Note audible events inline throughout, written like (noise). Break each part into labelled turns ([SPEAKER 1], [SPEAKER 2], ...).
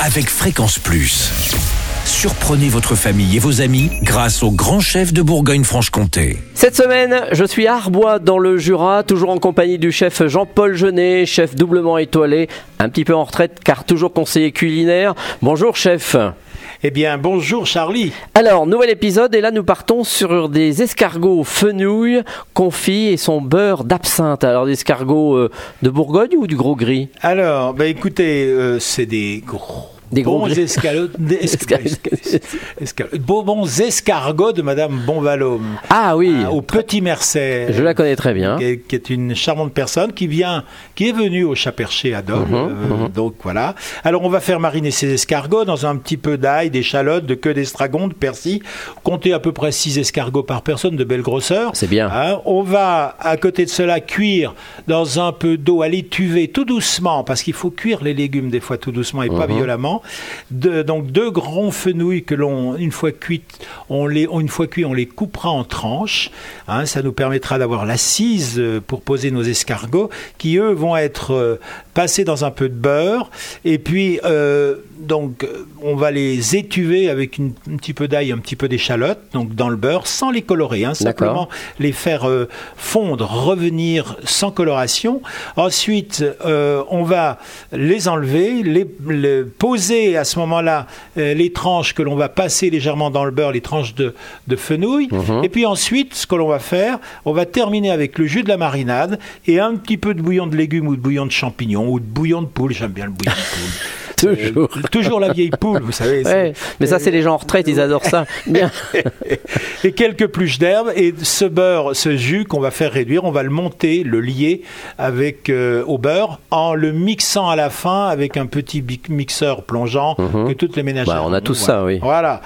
[SPEAKER 1] avec Fréquence Plus. Surprenez votre famille et vos amis grâce au grand chef de Bourgogne-Franche-Comté.
[SPEAKER 2] Cette semaine, je suis à Arbois dans le Jura, toujours en compagnie du chef Jean-Paul Genet, chef doublement étoilé, un petit peu en retraite car toujours conseiller culinaire. Bonjour chef.
[SPEAKER 3] Eh bien, bonjour Charlie.
[SPEAKER 2] Alors, nouvel épisode, et là nous partons sur des escargots fenouilles, confits et son beurre d'absinthe. Alors, des escargots euh, de Bourgogne ou du gros gris
[SPEAKER 3] Alors, bah écoutez, euh, c'est des gros.
[SPEAKER 2] Des gros
[SPEAKER 3] bons
[SPEAKER 2] gris.
[SPEAKER 3] escalots, (laughs) des esca- esca- bons escargots de Madame Bonvalôme.
[SPEAKER 2] Ah oui,
[SPEAKER 3] Ah, au Petit Mercet.
[SPEAKER 2] je la connais très bien.
[SPEAKER 3] qui est, qui est une charmante personne qui vient, qui est venue au chat perché à Dole.
[SPEAKER 2] Mhm,
[SPEAKER 3] euh, Donc voilà. Alors on va faire mariner ces escargots dans un petit peu d'ail, d'échalotes, de queue d'estragon, de persil. Comptez à peu près 6 escargots par personne de belle grosseur.
[SPEAKER 2] C'est bien.
[SPEAKER 3] Hein, on va à côté de cela cuire dans un peu d'eau à l'étuvée tout doucement parce qu'il faut cuire les légumes des fois tout doucement et pas
[SPEAKER 2] Mhm.
[SPEAKER 3] violemment. De- donc deux grands fenouils que l'on une fois cuites, on les une fois cuits, on les coupera en tranches. Hein, ça nous permettra d'avoir l'assise pour poser nos escargots qui eux vont être euh, passés dans un peu de beurre et puis euh, donc on va les étuver avec une- un petit peu d'ail, un petit peu d'échalote donc dans le beurre sans les colorer, hein, simplement les faire euh, fondre, revenir sans coloration. Ensuite, euh, on va les enlever, les, les poser à ce moment-là euh, les tranches que l'on va passer légèrement dans le beurre, les tranches de, de fenouil.
[SPEAKER 2] Mhm.
[SPEAKER 3] Et puis ensuite, ce que l'on va faire, on va terminer avec le jus de la marinade et un petit peu de bouillon de légumes ou de bouillon de champignons ou de bouillon de poule. J'aime bien le bouillon de poule. (laughs)
[SPEAKER 2] Toujours.
[SPEAKER 3] Euh, toujours la vieille poule, vous savez.
[SPEAKER 2] Ouais, mais ça, c'est les gens en retraite, ils adorent ça. Bien. (laughs)
[SPEAKER 3] et quelques pluches d'herbe et ce beurre, ce jus qu'on va faire réduire, on va le monter, le lier avec euh, au beurre en le mixant à la fin avec un petit mixeur plongeant que toutes les ménagères.
[SPEAKER 2] Bah, on a tous ça, oui.
[SPEAKER 3] Voilà.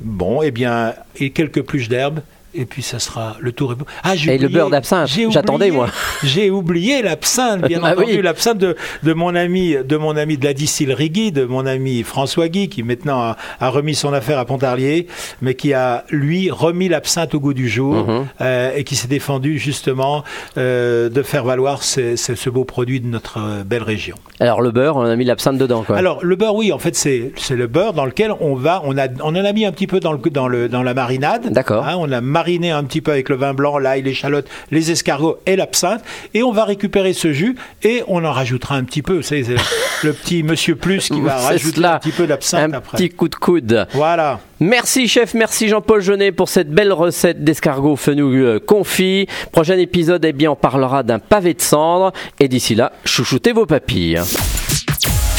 [SPEAKER 3] Bon, et bien et quelques pluches d'herbe. Et puis ça sera le tour. Ah, j'ai
[SPEAKER 2] Et le beurre d'absinthe, j'attendais, moi. (laughs)
[SPEAKER 3] J'ai oublié l'absinthe, bien (laughs)
[SPEAKER 2] Ah
[SPEAKER 3] entendu,
[SPEAKER 2] oui.
[SPEAKER 3] l'absinthe de, de mon ami, de mon ami de la distillerie Guy, de mon ami François Guy, qui maintenant a, a remis son affaire à Pontarlier, mais qui a lui remis l'absinthe au goût du jour
[SPEAKER 2] Mhm.
[SPEAKER 3] euh, et qui s'est défendu justement euh, de faire valoir ce, beau produit de notre euh, belle région.
[SPEAKER 2] Alors, le beurre, on a mis l'absinthe dedans, quoi.
[SPEAKER 3] Alors le beurre, oui, en fait c'est c'est le beurre dans lequel on va, on a, on en a mis un petit peu dans le dans le dans la marinade.
[SPEAKER 2] D'accord.
[SPEAKER 3] Hein, on a mariné un petit peu avec le vin blanc, l'ail, l'échalote, les escargots et l'absinthe, et on va récupérer ce jus et on en rajoutera un petit peu. Vous savez, c'est le petit Monsieur Plus qui va rajouter
[SPEAKER 2] cela.
[SPEAKER 3] un petit peu d'absinthe
[SPEAKER 2] un
[SPEAKER 3] après.
[SPEAKER 2] petit coup de coude.
[SPEAKER 3] Voilà.
[SPEAKER 2] Merci chef, merci Jean-Paul Jeunet pour cette belle recette d'escargot fenouil euh, confit. Prochain épisode, eh bien, on parlera d'un pavé de cendre. Et d'ici là, chouchoutez vos papilles.